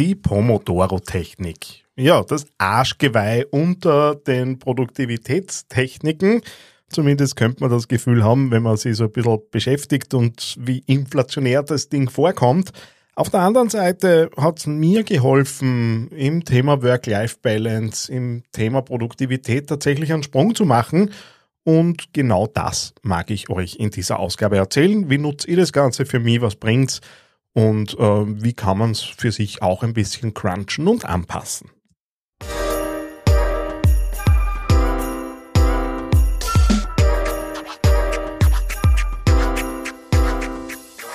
die Pomodoro-Technik. Ja, das Arschgeweih unter den Produktivitätstechniken. Zumindest könnte man das Gefühl haben, wenn man sich so ein bisschen beschäftigt und wie inflationär das Ding vorkommt. Auf der anderen Seite hat es mir geholfen, im Thema Work-Life-Balance, im Thema Produktivität tatsächlich einen Sprung zu machen. Und genau das mag ich euch in dieser Ausgabe erzählen. Wie nutzt ihr das Ganze für mich? Was bringt's? Und äh, wie kann man es für sich auch ein bisschen crunchen und anpassen?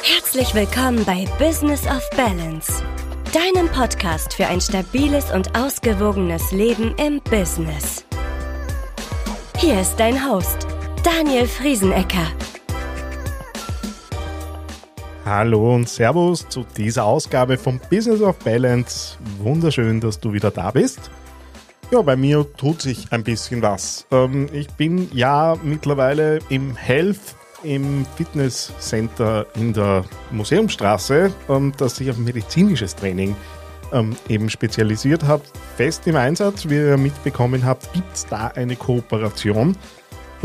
Herzlich willkommen bei Business of Balance, deinem Podcast für ein stabiles und ausgewogenes Leben im Business. Hier ist dein Host, Daniel Friesenecker. Hallo und Servus zu dieser Ausgabe vom Business of Balance. Wunderschön, dass du wieder da bist. Ja, bei mir tut sich ein bisschen was. Ähm, ich bin ja mittlerweile im Health im Fitnesscenter in der Museumstraße, ähm, das sich auf medizinisches Training ähm, eben spezialisiert hat, fest im Einsatz. Wie ihr mitbekommen habt, gibt es da eine Kooperation.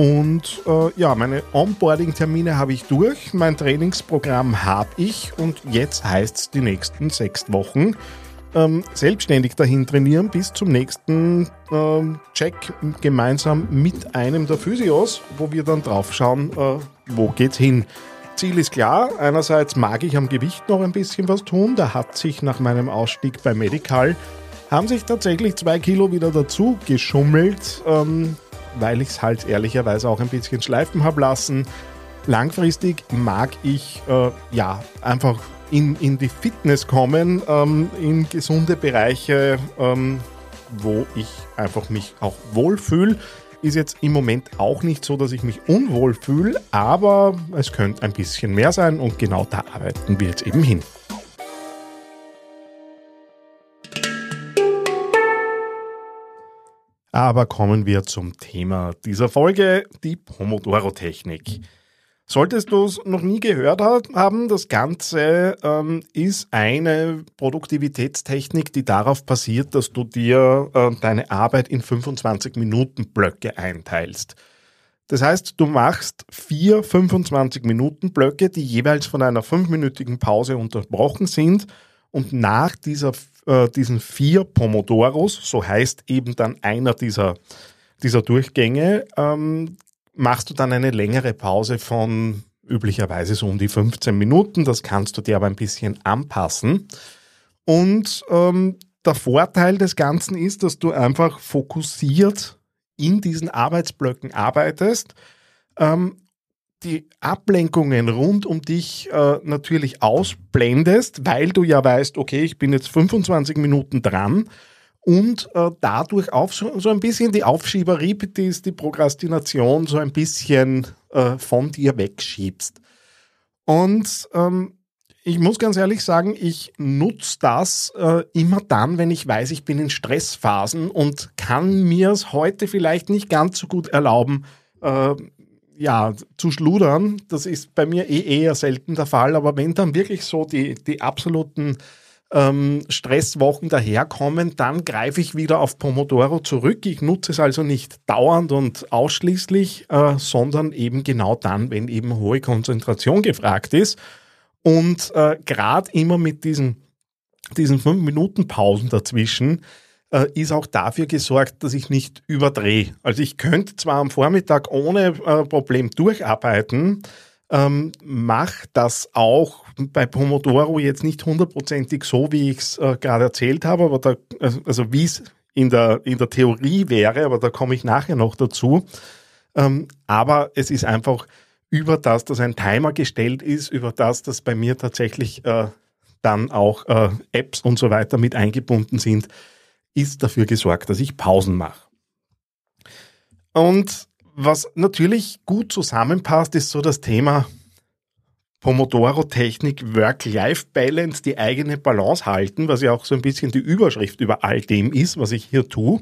Und äh, ja, meine Onboarding-Termine habe ich durch, mein Trainingsprogramm habe ich. Und jetzt heißt es die nächsten sechs Wochen ähm, selbstständig dahin trainieren bis zum nächsten ähm, Check gemeinsam mit einem der Physios, wo wir dann drauf schauen, äh, wo geht's hin. Ziel ist klar, einerseits mag ich am Gewicht noch ein bisschen was tun, da hat sich nach meinem Ausstieg bei Medical, haben sich tatsächlich zwei Kilo wieder dazu geschummelt, ähm, weil ich es halt ehrlicherweise auch ein bisschen schleifen habe lassen. Langfristig mag ich äh, ja einfach in, in die Fitness kommen, ähm, in gesunde Bereiche, ähm, wo ich einfach mich auch wohlfühle. Ist jetzt im Moment auch nicht so, dass ich mich unwohl fühle, aber es könnte ein bisschen mehr sein und genau da arbeiten wir jetzt eben hin. Aber kommen wir zum Thema dieser Folge, die Pomodoro-Technik. Solltest du es noch nie gehört haben, das Ganze ähm, ist eine Produktivitätstechnik, die darauf basiert, dass du dir äh, deine Arbeit in 25 Minuten Blöcke einteilst. Das heißt, du machst vier 25 Minuten Blöcke, die jeweils von einer fünfminütigen Pause unterbrochen sind und nach dieser, äh, diesen vier Pomodoros, so heißt eben dann einer dieser, dieser Durchgänge, ähm, machst du dann eine längere Pause von üblicherweise so um die 15 Minuten. Das kannst du dir aber ein bisschen anpassen. Und ähm, der Vorteil des Ganzen ist, dass du einfach fokussiert in diesen Arbeitsblöcken arbeitest, ähm, die Ablenkungen rund um dich äh, natürlich ausblendest, weil du ja weißt, okay, ich bin jetzt 25 Minuten dran und äh, dadurch so, so, ein bisschen die Aufschieberie, die, die Prokrastination so ein bisschen äh, von dir wegschiebst. Und ähm, ich muss ganz ehrlich sagen, ich nutze das äh, immer dann, wenn ich weiß, ich bin in Stressphasen und kann mir es heute vielleicht nicht ganz so gut erlauben, äh, ja, zu schludern. Das ist bei mir eh eher selten der Fall, aber wenn dann wirklich so die, die absoluten ähm, Stresswochen daherkommen, dann greife ich wieder auf Pomodoro zurück. Ich nutze es also nicht dauernd und ausschließlich, äh, sondern eben genau dann, wenn eben hohe Konzentration gefragt ist. Und äh, gerade immer mit diesen, diesen fünf Minuten Pausen dazwischen äh, ist auch dafür gesorgt, dass ich nicht überdrehe. Also ich könnte zwar am Vormittag ohne äh, Problem durcharbeiten, ähm, mache das auch bei Pomodoro jetzt nicht hundertprozentig so, wie ich es äh, gerade erzählt habe, aber da, also wie es in der, in der Theorie wäre, aber da komme ich nachher noch dazu. Ähm, aber es ist einfach über das, dass ein Timer gestellt ist, über das, dass bei mir tatsächlich äh, dann auch äh, Apps und so weiter mit eingebunden sind, ist dafür gesorgt, dass ich Pausen mache. Und was natürlich gut zusammenpasst, ist so das Thema Pomodoro-Technik, Work-Life-Balance, die eigene Balance halten, was ja auch so ein bisschen die Überschrift über all dem ist, was ich hier tue.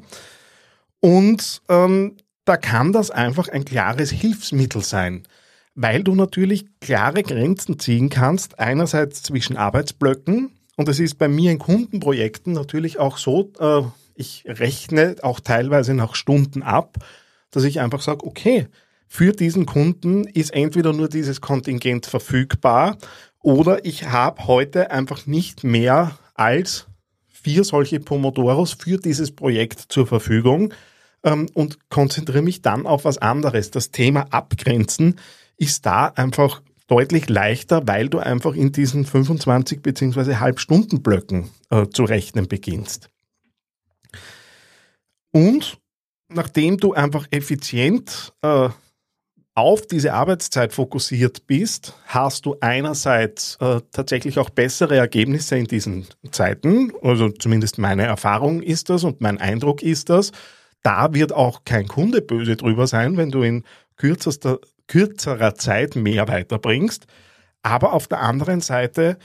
Und ähm, da kann das einfach ein klares Hilfsmittel sein, weil du natürlich klare Grenzen ziehen kannst, einerseits zwischen Arbeitsblöcken und es ist bei mir in Kundenprojekten natürlich auch so, äh, ich rechne auch teilweise nach Stunden ab, dass ich einfach sage, okay, für diesen Kunden ist entweder nur dieses Kontingent verfügbar oder ich habe heute einfach nicht mehr als vier solche Pomodoros für dieses Projekt zur Verfügung ähm, und konzentriere mich dann auf was anderes. Das Thema Abgrenzen ist da einfach deutlich leichter, weil du einfach in diesen 25 bzw. Halbstundenblöcken äh, zu rechnen beginnst. Und nachdem du einfach effizient äh, auf diese Arbeitszeit fokussiert bist, hast du einerseits äh, tatsächlich auch bessere Ergebnisse in diesen Zeiten. Also zumindest meine Erfahrung ist das und mein Eindruck ist das. Da wird auch kein Kunde böse drüber sein, wenn du in kürzester, kürzerer Zeit mehr weiterbringst. Aber auf der anderen Seite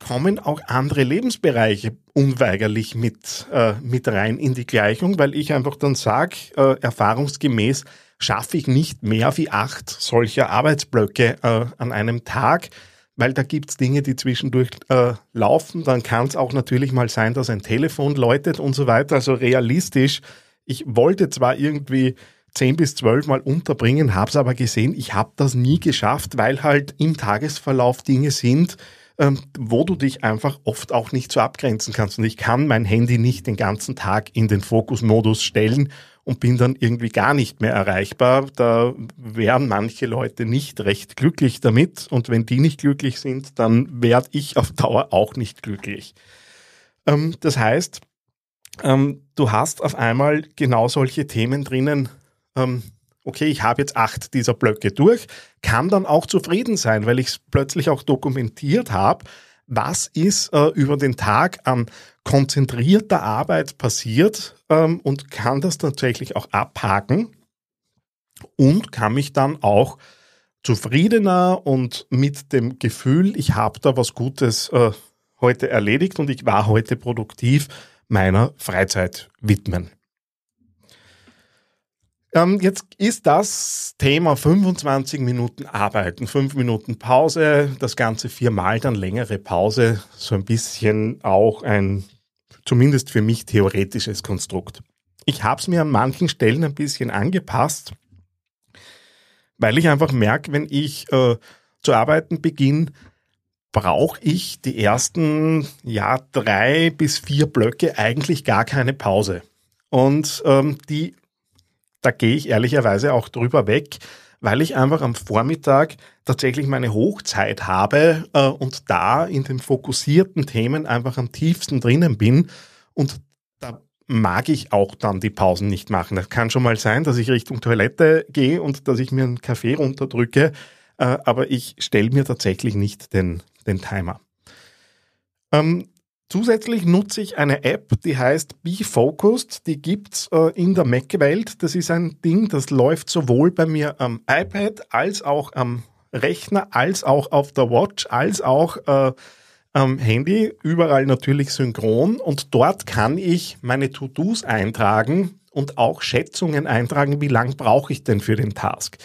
kommen auch andere Lebensbereiche unweigerlich mit, äh, mit rein in die Gleichung, weil ich einfach dann sage, äh, erfahrungsgemäß, schaffe ich nicht mehr wie acht solcher Arbeitsblöcke äh, an einem Tag, weil da gibt's Dinge, die zwischendurch äh, laufen. Dann kann es auch natürlich mal sein, dass ein Telefon läutet und so weiter. Also realistisch, ich wollte zwar irgendwie zehn bis zwölf Mal unterbringen, habe es aber gesehen, ich habe das nie geschafft, weil halt im Tagesverlauf Dinge sind, ähm, wo du dich einfach oft auch nicht so abgrenzen kannst. Und ich kann mein Handy nicht den ganzen Tag in den Fokusmodus stellen und bin dann irgendwie gar nicht mehr erreichbar. Da wären manche Leute nicht recht glücklich damit und wenn die nicht glücklich sind, dann werde ich auf Dauer auch nicht glücklich. Ähm, das heißt, ähm, du hast auf einmal genau solche Themen drinnen, ähm, okay, ich habe jetzt acht dieser Blöcke durch, kann dann auch zufrieden sein, weil ich es plötzlich auch dokumentiert habe, was ist äh, über den Tag an konzentrierter Arbeit passiert ähm, und kann das tatsächlich auch abhaken und kann mich dann auch zufriedener und mit dem Gefühl, ich habe da was Gutes äh, heute erledigt und ich war heute produktiv, meiner Freizeit widmen. Ähm, jetzt ist das Thema 25 Minuten Arbeiten, 5 Minuten Pause, das Ganze viermal, dann längere Pause, so ein bisschen auch ein, zumindest für mich, theoretisches Konstrukt. Ich habe es mir an manchen Stellen ein bisschen angepasst, weil ich einfach merke, wenn ich äh, zu arbeiten beginne, brauche ich die ersten ja drei bis vier Blöcke eigentlich gar keine Pause. Und ähm, die da gehe ich ehrlicherweise auch drüber weg, weil ich einfach am Vormittag tatsächlich meine Hochzeit habe äh, und da in den fokussierten Themen einfach am tiefsten drinnen bin und da mag ich auch dann die Pausen nicht machen. Das kann schon mal sein, dass ich Richtung Toilette gehe und dass ich mir einen Kaffee runterdrücke, äh, aber ich stelle mir tatsächlich nicht den, den Timer. Ähm, Zusätzlich nutze ich eine App, die heißt Be Focused. Die gibt's äh, in der Mac-Welt. Das ist ein Ding, das läuft sowohl bei mir am iPad als auch am Rechner, als auch auf der Watch, als auch äh, am Handy. Überall natürlich synchron. Und dort kann ich meine To-Dos eintragen und auch Schätzungen eintragen, wie lang brauche ich denn für den Task.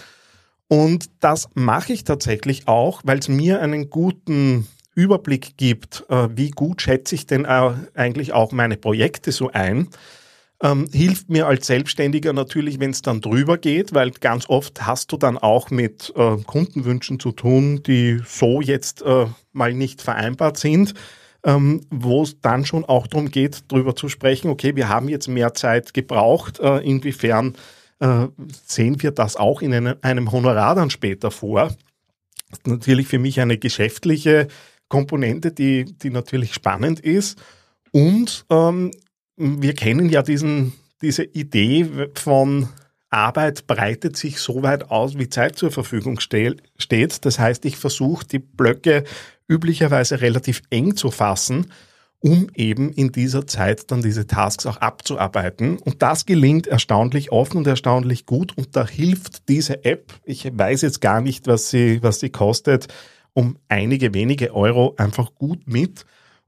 Und das mache ich tatsächlich auch, weil es mir einen guten Überblick gibt, äh, wie gut schätze ich denn eigentlich auch meine Projekte so ein, ähm, hilft mir als Selbstständiger natürlich, wenn es dann drüber geht, weil ganz oft hast du dann auch mit äh, Kundenwünschen zu tun, die so jetzt äh, mal nicht vereinbart sind, ähm, wo es dann schon auch darum geht, drüber zu sprechen, okay, wir haben jetzt mehr Zeit gebraucht, inwiefern sehen wir das auch in einem, Honorar dann später vor. Natürlich für mich eine geschäftliche Komponente, die, die natürlich spannend ist. Und ähm, wir kennen ja diesen, diese Idee von Arbeit breitet sich so weit aus, wie Zeit zur Verfügung steht. Das heißt, ich versuche die Blöcke üblicherweise relativ eng zu fassen, um eben in dieser Zeit dann diese Tasks auch abzuarbeiten. Und das gelingt erstaunlich offen und erstaunlich gut. Und da hilft diese App, ich weiß jetzt gar nicht, was sie, was sie kostet, um einige wenige Euro einfach gut mit,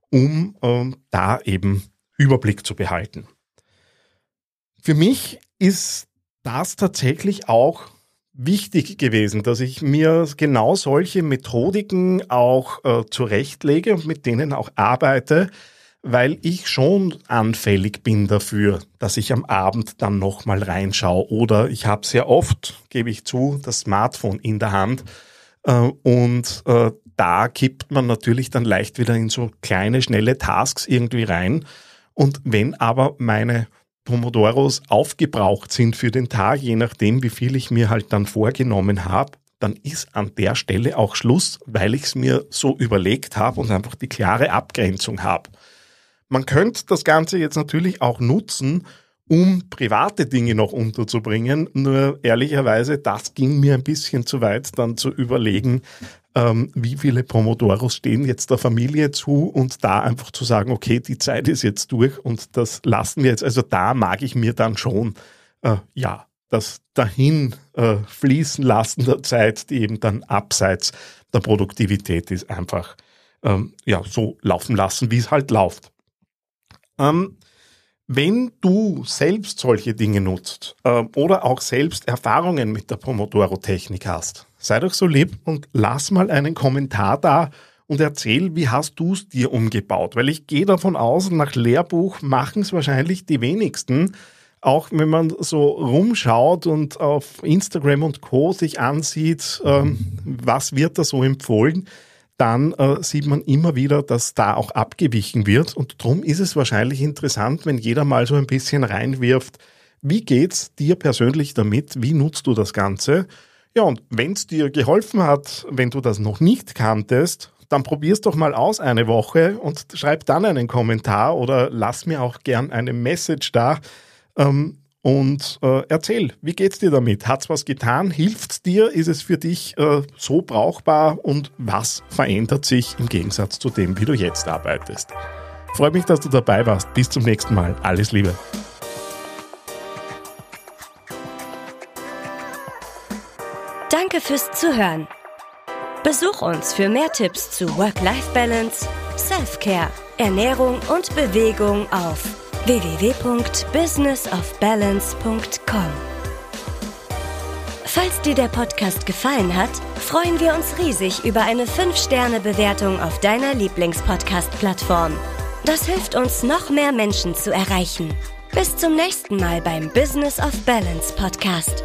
um ähm, da eben Überblick zu behalten. Für mich ist das tatsächlich auch wichtig gewesen, dass ich mir genau solche Methodiken auch äh, zurechtlege und mit denen auch arbeite, weil ich schon anfällig bin dafür, dass ich am Abend dann nochmal reinschaue. Oder ich habe sehr oft, gebe ich zu, das Smartphone in der Hand und äh, da kippt man natürlich dann leicht wieder in so kleine, schnelle Tasks irgendwie rein. Und wenn aber meine Pomodoros aufgebraucht sind für den Tag, je nachdem, wie viel ich mir halt dann vorgenommen habe, dann ist an der Stelle auch Schluss, weil ich es mir so überlegt habe und einfach die klare Abgrenzung habe. Man könnte das Ganze jetzt natürlich auch nutzen, um private Dinge noch unterzubringen. Nur ehrlicherweise, das ging mir ein bisschen zu weit, dann zu überlegen, ähm, wie viele Pomodoros stehen jetzt der Familie zu und da einfach zu sagen, okay, die Zeit ist jetzt durch und das lassen wir jetzt. Also da mag ich mir dann schon, äh, ja, das dahin äh, fließen lassen der Zeit, die eben dann abseits der Produktivität ist, einfach ähm, ja so laufen lassen, wie es halt läuft. Ähm, wenn du selbst solche Dinge nutzt äh, oder auch selbst Erfahrungen mit der Pomodoro-Technik hast, sei doch so lieb und lass mal einen Kommentar da und erzähl, wie hast du es dir umgebaut? Weil ich gehe davon aus, nach Lehrbuch machen es wahrscheinlich die wenigsten. Auch wenn man so rumschaut und auf Instagram und Co. sich ansieht, ähm, was wird da so empfohlen, dann äh, sieht man immer wieder, dass da auch abgewichen wird. Und darum ist es wahrscheinlich interessant, wenn jeder mal so ein bisschen reinwirft, wie geht's dir persönlich damit? Wie nutzt du das Ganze? Ja, und wenn es dir geholfen hat, wenn du das noch nicht kanntest, dann probier's doch mal aus eine Woche und schreib dann einen Kommentar oder lass mir auch gern eine Message da. Ähm, und äh, erzähl, wie geht's dir damit? Hat's was getan? Hilft's dir? Ist es für dich äh, so brauchbar? Und was verändert sich im Gegensatz zu dem, wie du jetzt arbeitest? Freut mich, dass du dabei warst. Bis zum nächsten Mal. Alles Liebe. Danke fürs Zuhören. Besuch uns für mehr Tipps zu Work-Life-Balance, Self-Care, Ernährung und Bewegung auf www.businessofbalance.com. Falls dir der Podcast gefallen hat, freuen wir uns riesig über eine 5-Sterne-Bewertung auf deiner Lieblingspodcast-Plattform. Das hilft uns, noch mehr Menschen zu erreichen. Bis zum nächsten Mal beim Business of Balance Podcast.